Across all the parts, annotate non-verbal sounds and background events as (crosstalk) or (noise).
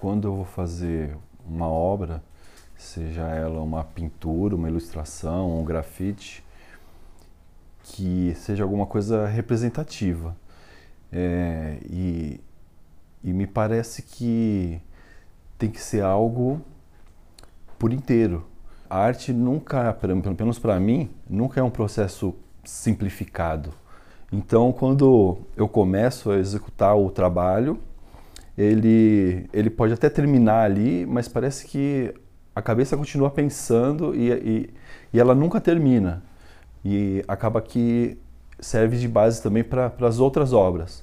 quando eu vou fazer uma obra, seja ela uma pintura, uma ilustração, um grafite, que seja alguma coisa representativa. É, e, e me parece que tem que ser algo por inteiro. A arte nunca, pelo menos para mim, nunca é um processo simplificado. Então, quando eu começo a executar o trabalho, ele, ele pode até terminar ali, mas parece que a cabeça continua pensando e, e, e ela nunca termina. E acaba que serve de base também para as outras obras.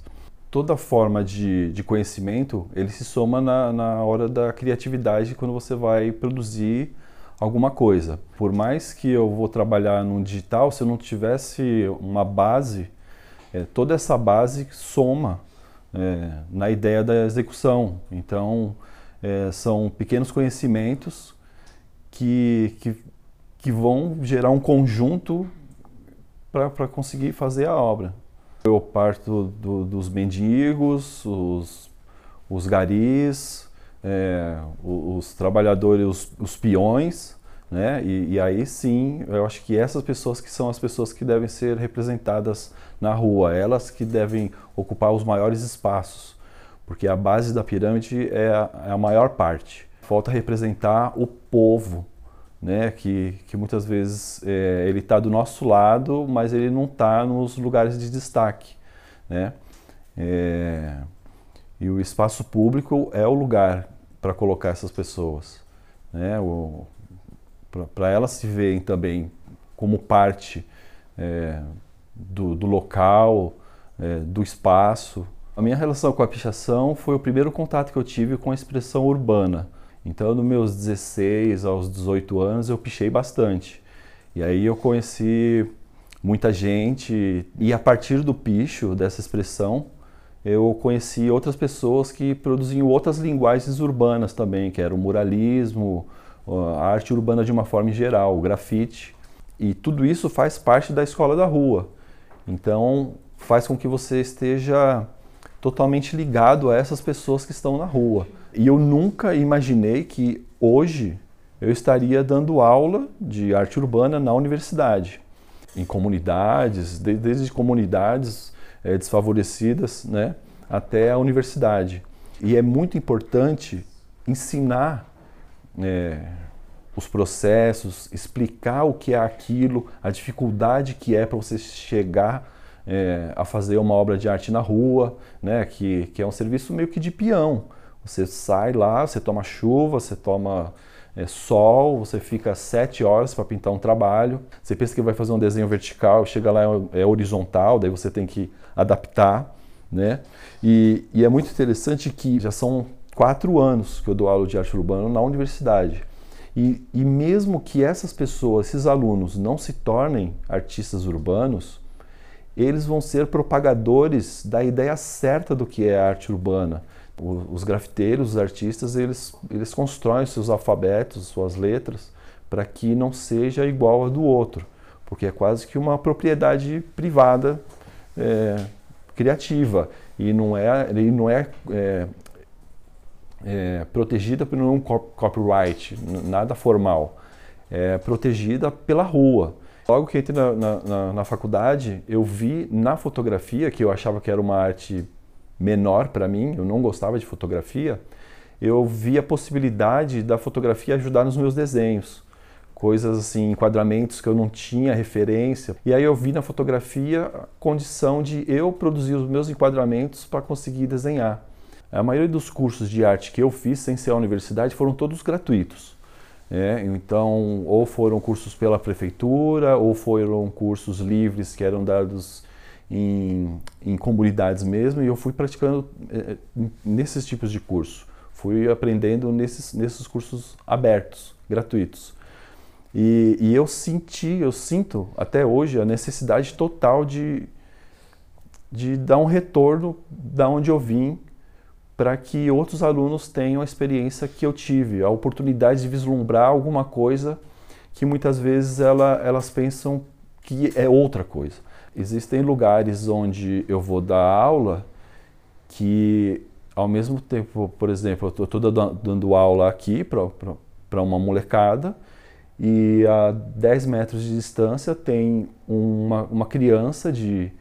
Toda forma de, de conhecimento, ele se soma na, na hora da criatividade quando você vai produzir alguma coisa. Por mais que eu vou trabalhar no digital, se eu não tivesse uma base, é, toda essa base soma é, na ideia da execução. Então, é, são pequenos conhecimentos que, que, que vão gerar um conjunto para conseguir fazer a obra. Eu parto do, dos mendigos, os, os garis, é, os, os, trabalhadores, os, os peões, né? E, e, aí sim, eu acho que essas pessoas que são as pessoas que devem ser representadas na rua, elas que devem ocupar os maiores espaços, porque a base da pirâmide é a, é a maior parte. Falta representar o povo, né? Que, que muitas vezes é, ele está do nosso lado, mas ele não está nos lugares de destaque, né? É, e o espaço público é o lugar para colocar essas pessoas, né? Para elas se verem também como parte é, do, do, local, é, do espaço. A minha relação com a pichação foi o primeiro contato que eu tive com a expressão urbana. Então, dos meus 16 aos 18 anos, eu pichei bastante. E aí eu conheci muita gente e a partir do picho, dessa expressão, eu conheci outras pessoas que produziam outras linguagens urbanas também, que era o muralismo, a arte urbana de uma forma geral, o grafite. E tudo isso faz parte da escola da rua. Então, faz com que você esteja totalmente ligado a essas pessoas que estão na rua. E eu nunca imaginei que hoje eu estaria dando aula de arte urbana na universidade, em comunidades, desde comunidades é, desfavorecidas, né, até a universidade. E é muito importante ensinar é, os processos, explicar o que é aquilo, a dificuldade que é para você chegar é, a fazer uma obra de arte na rua, né, que, que é um serviço meio que de peão. Você sai lá, você toma chuva, você toma é, sol, você fica sete horas para pintar um trabalho. Você pensa que vai fazer um desenho vertical, chega lá é, é horizontal, daí você tem que adaptar, né? E, e, é muito interessante que já são quatro anos que eu dou aula de arte urbana na universidade. E, e mesmo que essas pessoas, esses alunos, não se tornem artistas urbanos, eles vão ser propagadores da ideia certa do que é arte urbana os grafiteiros, os artistas, eles, eles constroem seus alfabetos, suas letras, para que não seja igual a do outro, porque é quase que uma propriedade privada é, criativa e não é, e não é, é, é protegida por um copyright, nada formal, é protegida pela rua. Logo que entrei na, na, na faculdade, eu vi na fotografia, que eu achava que era uma arte menor para mim, eu não gostava de fotografia, eu vi a possibilidade da fotografia ajudar nos meus desenhos. Coisas assim, enquadramentos que eu não tinha referência. E aí eu vi na fotografia a condição de eu produzir os meus enquadramentos para conseguir desenhar. A maioria dos cursos de arte que eu fiz sem ser a universidade foram todos gratuitos. É, então, ou foram cursos pela prefeitura, ou foram cursos livres que eram dados em, em comunidades mesmo, e eu fui praticando é, nesses tipos de curso. Fui aprendendo nesses, nesses cursos abertos, gratuitos. E, e eu senti, eu sinto até hoje a necessidade total de, de dar um retorno da onde eu vim para que outros alunos tenham a experiência que eu tive, a oportunidade de vislumbrar alguma coisa que muitas vezes ela, elas pensam que é outra coisa. Existem lugares onde eu vou dar aula que ao mesmo tempo, por exemplo, eu estou dando aula aqui para uma molecada e a 10 metros de distância tem uma, uma criança de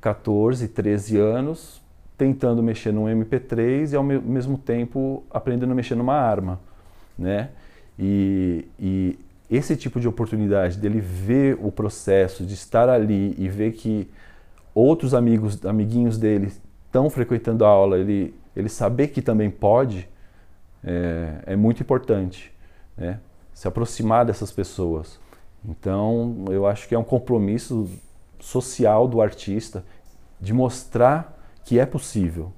14, 13 anos tentando mexer num MP3 e ao mesmo tempo aprendendo a mexer numa arma, né? E, e esse tipo de oportunidade dele ver o processo, de estar ali e ver que outros amigos, amiguinhos dele estão frequentando a aula, ele, ele saber que também pode, é, é muito importante, né? Se aproximar dessas pessoas. Então, eu acho que é um compromisso social do artista de mostrar que é possível,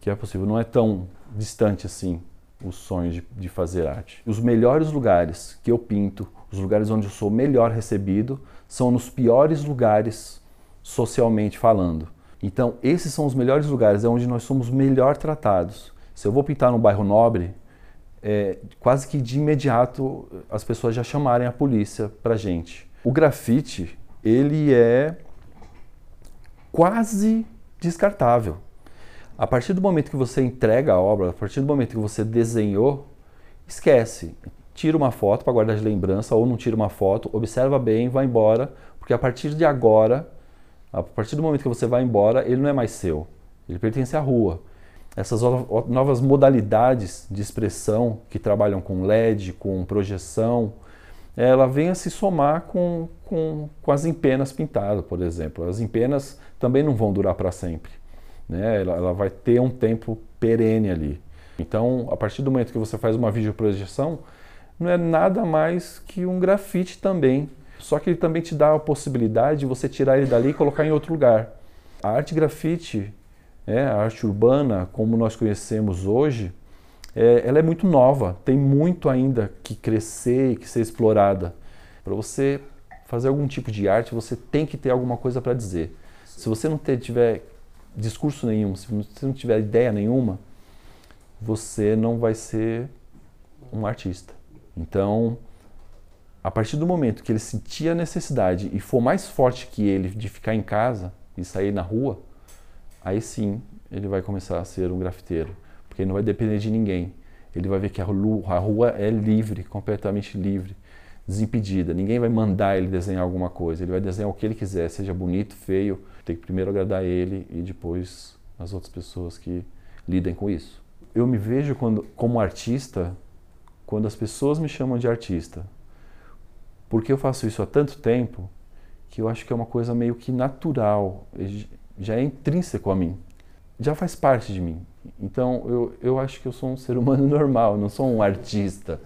que é possível, não é tão distante assim o sonho de, de fazer arte. Os melhores lugares que eu pinto, os lugares onde eu sou melhor recebido, são nos piores lugares socialmente falando. Então, esses são os melhores lugares, é onde nós somos melhor tratados. Se eu vou pintar num bairro nobre, é, quase que de imediato as pessoas já chamarem a polícia pra gente. O grafite, ele é quase descartável. A partir do momento que você entrega a obra, a partir do momento que você desenhou, esquece. Tira uma foto para guardar de lembrança ou não tira uma foto, observa bem, vai embora, porque a partir de agora, a partir do momento que você vai embora, ele não é mais seu. Ele pertence à rua. Essas novas modalidades de expressão que trabalham com LED, com projeção, ela vem a se somar com, com, com as empenas pintadas, por exemplo. As empenas também não vão durar para sempre né? Ela, ela, vai ter um tempo perene ali. Então, a partir do momento que você faz uma videoprojeção, não é nada mais que um grafite também. Só que ele também te dá a possibilidade de você tirar ele dali e colocar em outro lugar. A arte grafite, é, a arte urbana, como nós conhecemos hoje, é, ela é muito nova, tem muito ainda que crescer e que ser explorada. Para você fazer algum tipo de arte, você tem que ter alguma coisa para dizer. Se você não ter, tiver discurso nenhum, se você não tiver ideia nenhuma, você não vai ser um artista. Então, a partir do momento que ele sentir a necessidade e for mais forte que ele de ficar em casa e sair na rua, aí sim ele vai começar a ser um grafiteiro, porque ele não vai depender de ninguém. Ele vai ver que a rua é livre, completamente livre, desimpedida. Ninguém vai mandar ele desenhar alguma coisa. Ele vai desenhar o que ele quiser, seja bonito, feio, tem que primeiro agradar ele e depois as outras pessoas que lidem com isso. Eu me vejo quando, como artista quando as pessoas me chamam de artista. Porque eu faço isso há tanto tempo que eu acho que é uma coisa meio que natural, já é intrínseco a mim, já faz parte de mim. Então eu, eu acho que eu sou um ser humano (laughs) normal, não sou um artista.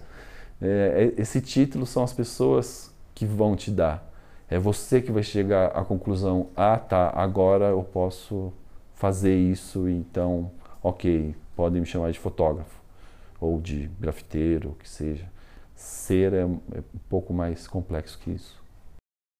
É, é esse título são as pessoas que vão te dar. É você que vai chegar à conclusão: ah, tá, agora eu posso fazer isso, então, ok, podem me chamar de fotógrafo ou de grafiteiro, o que seja. Ser é, é um pouco mais complexo que isso.